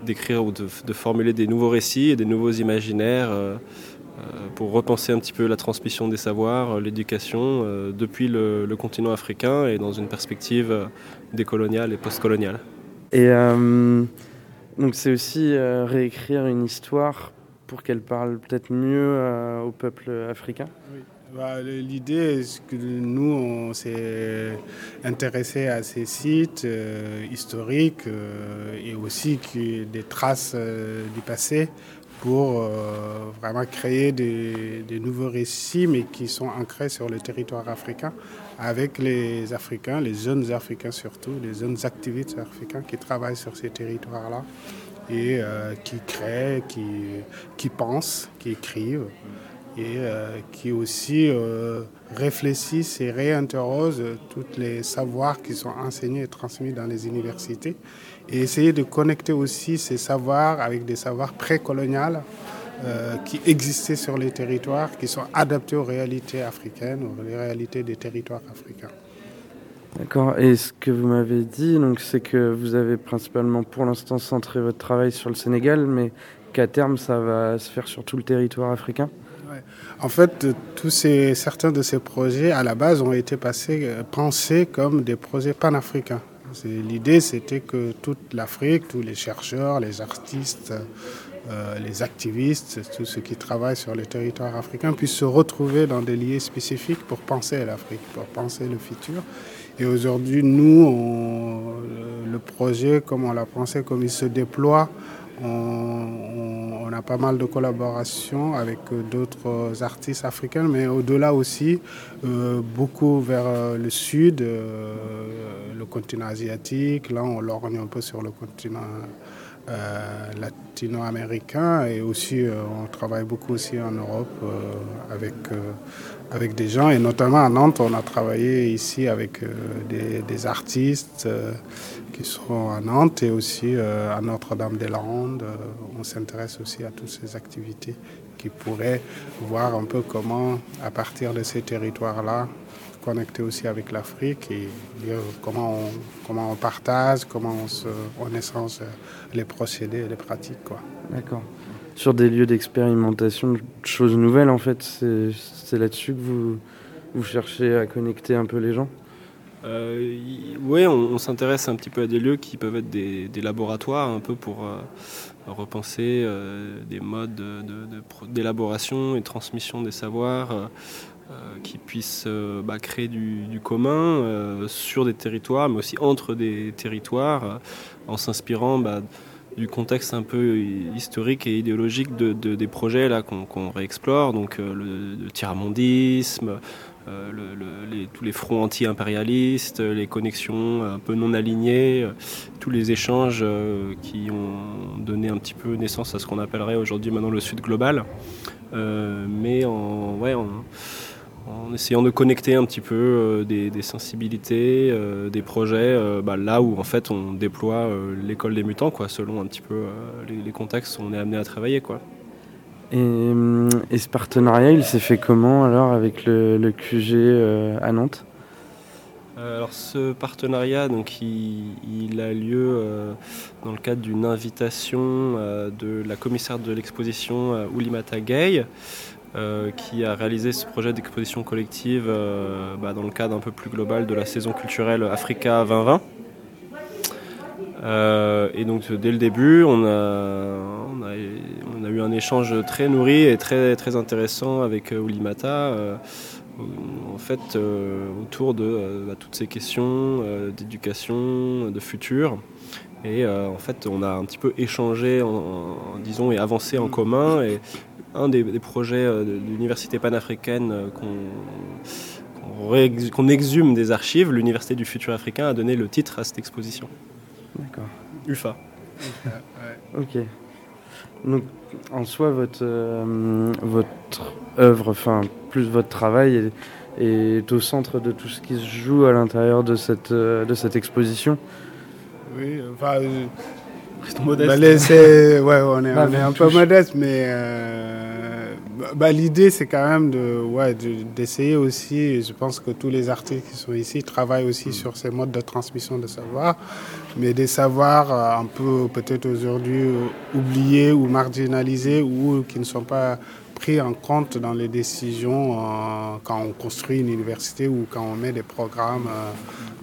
d'écrire ou de, formuler des nouveaux récits et des nouveaux imaginaires pour repenser un petit peu la transmission des savoirs, l'éducation depuis le, continent africain et dans une perspective décoloniale et postcoloniale. Et donc c'est aussi réécrire une histoire pour qu'elle parle peut-être mieux euh, au peuple africain oui. Bah, L'idée, c'est que nous, on s'est intéressé à ces sites euh, historiques euh, et aussi des traces du passé pour vraiment créer des, nouveaux récits, mais qui sont ancrés sur le territoire africain, avec les Africains, les jeunes Africains surtout, les jeunes activistes africains qui travaillent sur ces territoires-là et euh, qui créent, qui, qui pensent, qui écrivent et euh, qui aussi euh, réfléchissent et réinterrogent tous les savoirs qui sont enseignés et transmis dans les universités et essayer de connecter aussi ces savoirs avec des savoirs précoloniales qui existaient sur les territoires, qui sont adaptés aux réalités africaines, aux réalités des territoires africains. D'accord. Et ce que vous m'avez dit, donc, c'est que vous avez principalement pour l'instant centré votre travail sur le Sénégal, mais qu'à terme, ça va se faire sur tout le territoire africain. En fait, tous ces, certains de ces projets, à la base, ont été passés, pensés comme des projets panafricains. L'idée, c'était que toute l'Afrique, tous les chercheurs, les artistes, euh, les activistes, tous ceux qui travaillent sur le territoire africain puissent se retrouver dans des lieux spécifiques pour penser à l'Afrique, pour penser le futur. Et aujourd'hui, nous, le projet, comme on l'a pensé, comme il se déploie, on, a pas mal de collaborations avec d'autres artistes africains, mais au-delà aussi, euh, beaucoup vers euh, le sud, euh, le continent asiatique. Là, on lorgne un peu sur le continent euh, latino-américain et aussi euh, on travaille beaucoup aussi en Europe euh, avec, avec des gens et notamment à Nantes on a travaillé ici avec des, des, artistes qui sont à Nantes et aussi à Notre-Dame-des-Landes. on s'intéresse aussi à toutes ces activités qui pourraient voir un peu comment à partir de ces territoires-là connecter aussi avec l'Afrique et dire comment on, comment on partage, comment on, se, on échange les procédés et les pratiques. D'accord. Sur des lieux d'expérimentation, de choses nouvelles, en fait, c'est là-dessus que vous, vous cherchez à connecter un peu les gens? Euh, Oui, on, s'intéresse un petit peu à des lieux qui peuvent être des, laboratoires, un peu pour euh, repenser euh, des modes d'élaboration et transmission des savoirs qui puisse euh, bah, créer du, commun sur des territoires, mais aussi entre des territoires, en s'inspirant bah, du contexte un peu historique et idéologique de, des projets là qu'on réexplore, donc le, le tiers-mondisme, les, tous les fronts anti-impérialistes, les connexions un peu non alignées, tous les échanges qui ont donné un petit peu naissance à ce qu'on appellerait aujourd'hui maintenant le Sud global. mais en, ouais, en, en essayant de connecter un petit peu euh, des, sensibilités, euh, des projets, euh, bah, là où en fait on déploie l'école des mutants, quoi, selon un petit peu les, contextes où on est amené à travailler. Quoi. Et, ce partenariat, il s'est fait comment alors avec le, QG à Nantes? Alors ce partenariat, donc, il, a lieu dans le cadre d'une invitation de la commissaire de l'exposition Oulimata Gay, euh, qui a réalisé ce projet d'exposition collective euh, bah, dans le cadre un peu plus global de la saison culturelle Africa 2020. Euh, et donc dès le début, on a, eu un échange très nourri et très, très intéressant avec Oulimata, en fait, autour de bah, toutes ces questions d'éducation, de futur. Et en fait, on a un petit peu échangé, disons, et avancé en commun. Un des, projets euh, de l'université panafricaine euh, qu'on exhume des archives, l'Université du futur africain a donné le titre à cette exposition. D'accord. UFA. Ok. Donc, en soi, votre, euh, votre œuvre, enfin, plus votre travail est, au centre de tout ce qui se joue à l'intérieur de cette, de cette exposition? Oui, enfin. Restons modestes. Bah, ouais, on est, on est un peu modeste, mais bah, bah, L'idée, c'est quand même de, ouais, d'essayer aussi, je pense que tous les artistes qui sont ici travaillent aussi mm. sur ces modes de transmission de savoir, mais des savoirs euh, un peu peut-être aujourd'hui euh, oubliés ou marginalisés ou qui ne sont pas pris en compte dans les décisions euh, quand on construit une université ou quand on met des programmes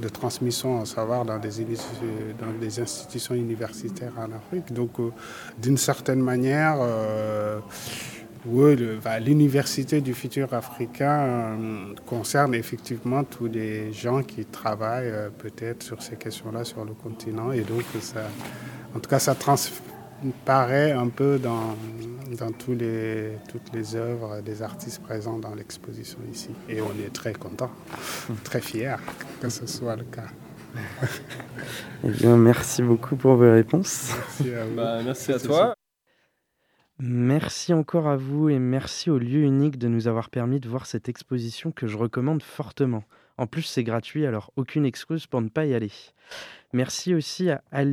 de transmission en savoir dans des, dans des institutions universitaires en Afrique. Donc, d'une certaine manière, oui, l'université du futur africain euh, concerne effectivement tous les gens qui travaillent euh, peut-être sur ces questions-là sur le continent. Et donc, ça, en tout cas, ça transparaît un peu dans, dans tous les, toutes les œuvres des artistes présents dans l'exposition ici. Et on est très content, très fiers que ce soit le cas. eh bien, merci beaucoup pour vos réponses. Merci à, bah, merci à toi. Merci encore à vous et merci au lieu unique de nous avoir permis de voir cette exposition que je recommande fortement. En plus, c'est gratuit, alors aucune excuse pour ne pas y aller. Merci aussi à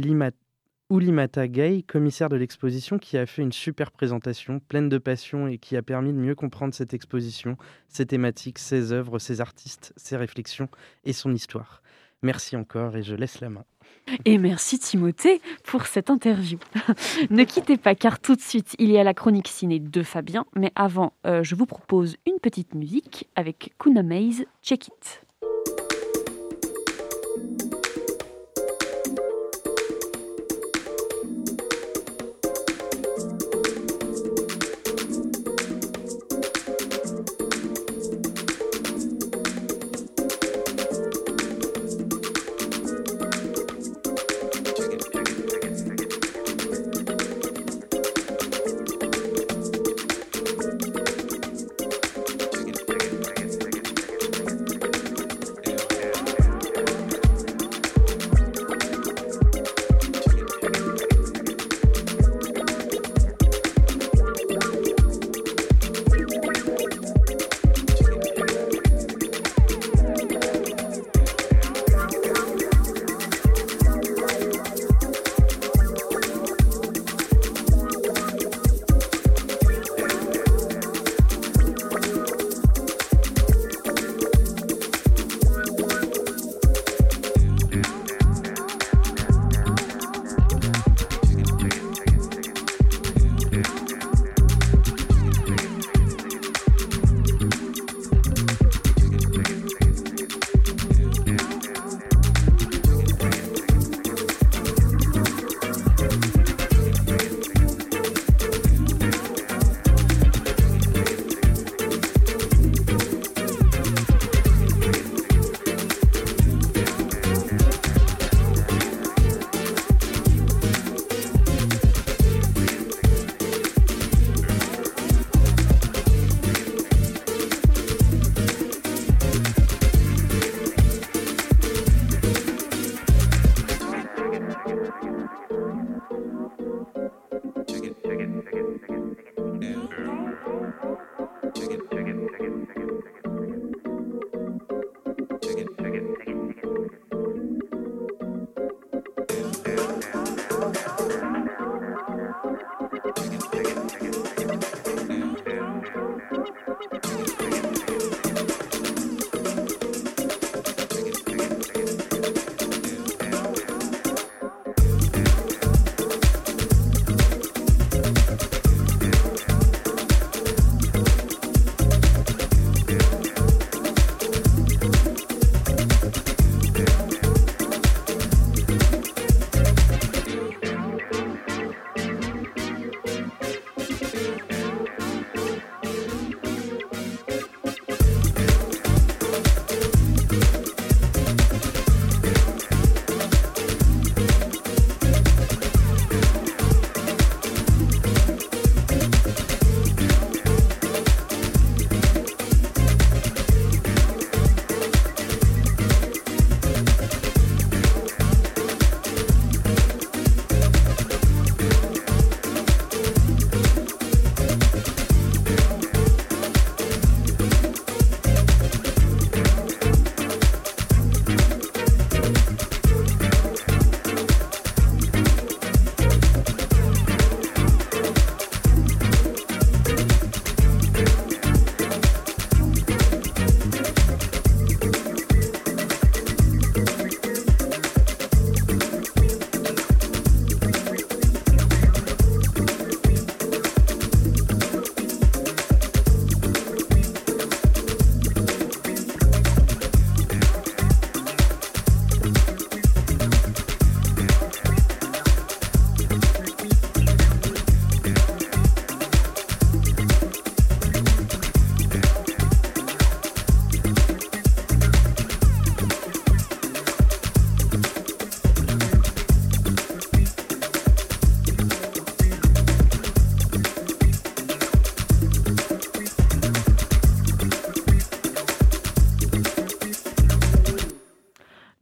Oulimata Gay, commissaire de l'exposition, qui a fait une super présentation, pleine de passion et qui a permis de mieux comprendre cette exposition, ses thématiques, ses œuvres, ses artistes, ses réflexions et son histoire. Merci encore et je laisse la main. Et merci Timothée pour cette interview. ne quittez pas car tout de suite il y a la chronique ciné de Fabien. Mais avant, euh, je vous propose une petite musique avec Kuna Maze, Check It.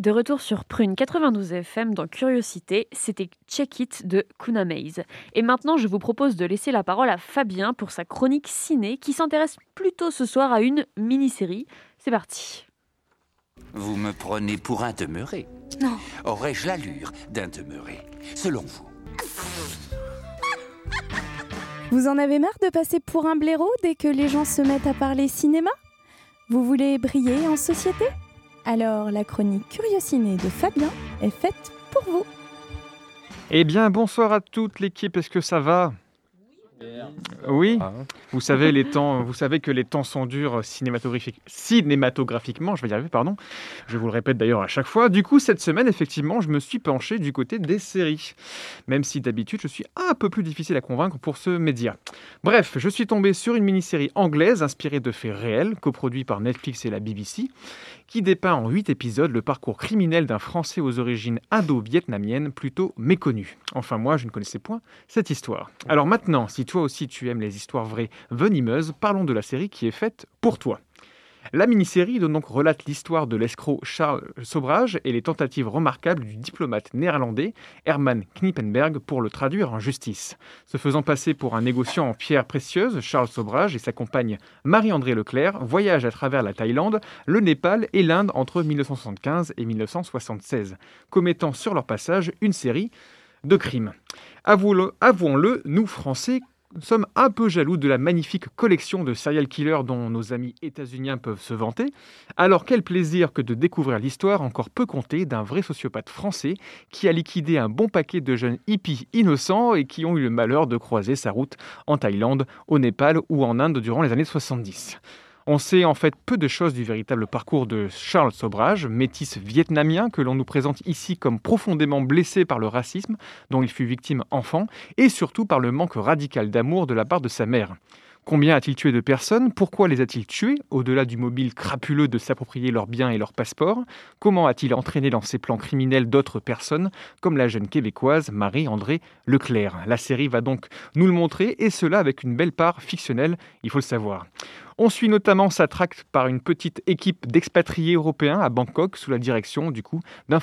De retour sur Prune 92 FM dans Curiosité, c'était Check It de Kuna Maze. Et maintenant, je vous propose de laisser la parole à Fabien pour sa chronique ciné qui s'intéresse plutôt ce soir à une mini-série. C'est parti. Vous me prenez pour un demeuré Non. Aurais-je l'allure d'un demeuré Selon vous? Vous en avez marre de passer pour un blaireau dès que les gens se mettent à parler cinéma? Vous voulez briller en société? Alors la chronique Curiosiné de Fabien est faite pour vous. Eh bien, bonsoir à toute l'équipe, est-ce que ça va? Oui, vous savez, les temps, vous savez que les temps sont durs cinématographique, cinématographiquement, je vais y arriver, pardon. Je vous le répète d'ailleurs à chaque fois. Du coup, cette semaine, effectivement, je me suis penché du côté des séries. Même si d'habitude, je suis un peu plus difficile à convaincre pour ce média. Bref, je suis tombé sur une mini-série anglaise inspirée de faits réels, coproduit par Netflix et la BBC, qui dépeint en 8 épisodes le parcours criminel d'un Français aux origines indo-vietnamiennes plutôt méconnu. Enfin, moi, je ne connaissais point cette histoire. Alors maintenant, si toi aussi tu les histoires vraies venimeuses, parlons de la série qui est faite pour toi. La mini-série donc relate l'histoire de l'escroc Charles Sobrage et les tentatives remarquables du diplomate néerlandais Herman Knippenberg pour le traduire en justice. Se faisant passer pour un négociant en pierres précieuses, Charles Sobrage et sa compagne Marie-André Leclerc voyagent à travers la Thaïlande, le Népal et l'Inde entre 1975 et 1976, commettant sur leur passage une série de crimes. Avouons-le, nous Français nous sommes un peu jaloux de la magnifique collection de serial killers dont nos amis états-uniens peuvent se vanter. Alors quel plaisir que de découvrir l'histoire encore peu contée d'un vrai sociopathe français qui a liquidé un bon paquet de jeunes hippies innocents et qui ont eu le malheur de croiser sa route en Thaïlande, au Népal ou en Inde durant les années 70. On sait en fait peu de choses du véritable parcours de Charles Sobrage, métis vietnamien que l'on nous présente ici comme profondément blessé par le racisme dont il fut victime enfant, et surtout par le manque radical d'amour de la part de sa mère. Combien a-t-il tué de personnes? Pourquoi les a-t-il tués Au-delà du mobile crapuleux de s'approprier leurs biens et leurs passeports, comment a-t-il entraîné dans ses plans criminels d'autres personnes, comme la jeune québécoise Marie-André Leclerc? La série va donc nous le montrer, et cela avec une belle part fictionnelle, il faut le savoir. On suit notamment sa traque par une petite équipe d'expatriés européens à Bangkok sous la direction du coup d'un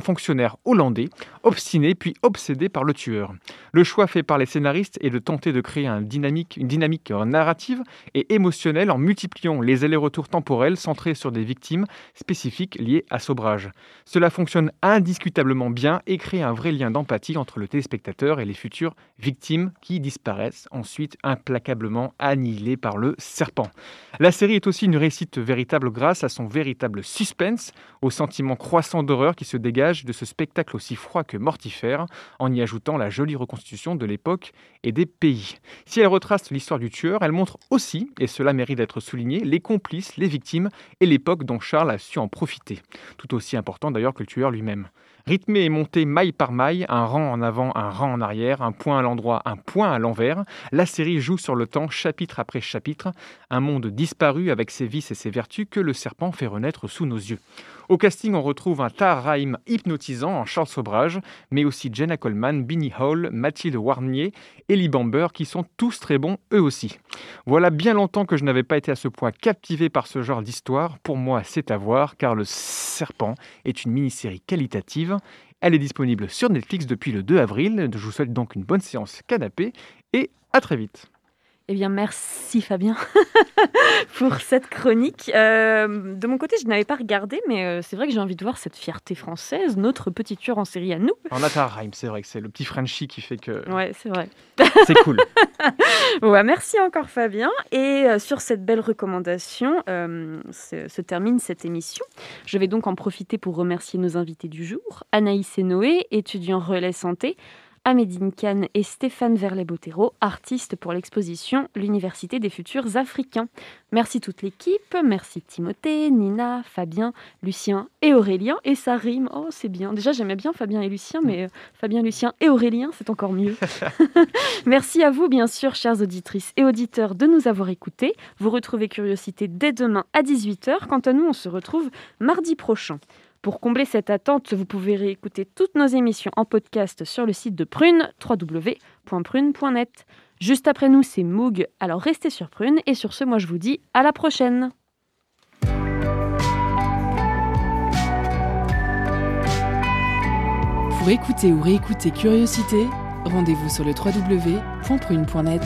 fonctionnaire hollandais, obstiné puis obsédé par le tueur. Le choix fait par les scénaristes est de tenter de créer une dynamique narrative et émotionnelle en multipliant les allers-retours temporels centrés sur des victimes spécifiques liées à Sobrage. Cela fonctionne indiscutablement bien et crée un vrai lien d'empathie entre le téléspectateur et les futures victimes qui disparaissent ensuite implacablement annihilées par le serpent. La série est aussi une réussite véritable grâce à son véritable suspense, au sentiment croissant d'horreur qui se dégage de ce spectacle aussi froid que mortifère, en y ajoutant la jolie reconstitution de l'époque et des pays. Si elle retrace l'histoire du tueur, elle montre aussi, et cela mérite d'être souligné, les complices, les victimes et l'époque dont Charles a su en profiter. Tout aussi important d'ailleurs que le tueur lui-même. Rythmé et monté maille par maille, un rang en avant, un rang en arrière, un point à l'endroit, un point à l'envers, la série joue sur le temps chapitre après chapitre, un monde disparu avec ses vices et ses vertus que le serpent fait renaître sous nos yeux. Au casting, on retrouve un Tar Rahim hypnotisant en Charles Sobrage, mais aussi Jenna Coleman, Binnie Hall, Mathilde Warnier, Ellie Bamber, qui sont tous très bons eux aussi. Voilà bien longtemps que je n'avais pas été à ce point captivé par ce genre d'histoire. Pour moi, c'est à voir, car Le Serpent est une mini-série qualitative. Elle est disponible sur Netflix depuis le 2 avril. Je vous souhaite donc une bonne séance canapé et à très vite. Eh bien, merci Fabien pour cette chronique. Euh, de mon côté, je n'avais pas regardé, mais euh, c'est vrai que j'ai envie de voir cette fierté française, notre petit tueur en série à nous. En Atarheim, c'est vrai que c'est le petit Frenchie qui fait que. Ouais, c'est vrai. c'est cool. ouais, merci encore Fabien. Et euh, sur cette belle recommandation, se, se, termine cette émission. Je vais donc en profiter pour remercier nos invités du jour Anaïs et Noé, étudiants relais santé. Amédine Kahn et Stéphane Verlet-Bottero, artistes pour l'exposition L'Université des futurs africains. Merci toute l'équipe, merci Timothée, Nina, Fabien, Lucien et Aurélien. Et ça rime, oh c'est bien. Déjà j'aimais bien Fabien et Lucien, mais euh, Fabien, Lucien et Aurélien, c'est encore mieux. merci à vous bien sûr, chères auditrices et auditeurs, de nous avoir écoutés. Vous retrouvez Curiosité dès demain à 18h. Quant à nous, on se retrouve mardi prochain. Pour combler cette attente, vous pouvez réécouter toutes nos émissions en podcast sur le site de Prune, www.prune.net. Juste après nous, c'est Moog, alors restez sur Prune. Et sur ce, moi je vous dis à la prochaine Pour écouter ou réécouter Curiosité, rendez-vous sur le www.prune.net.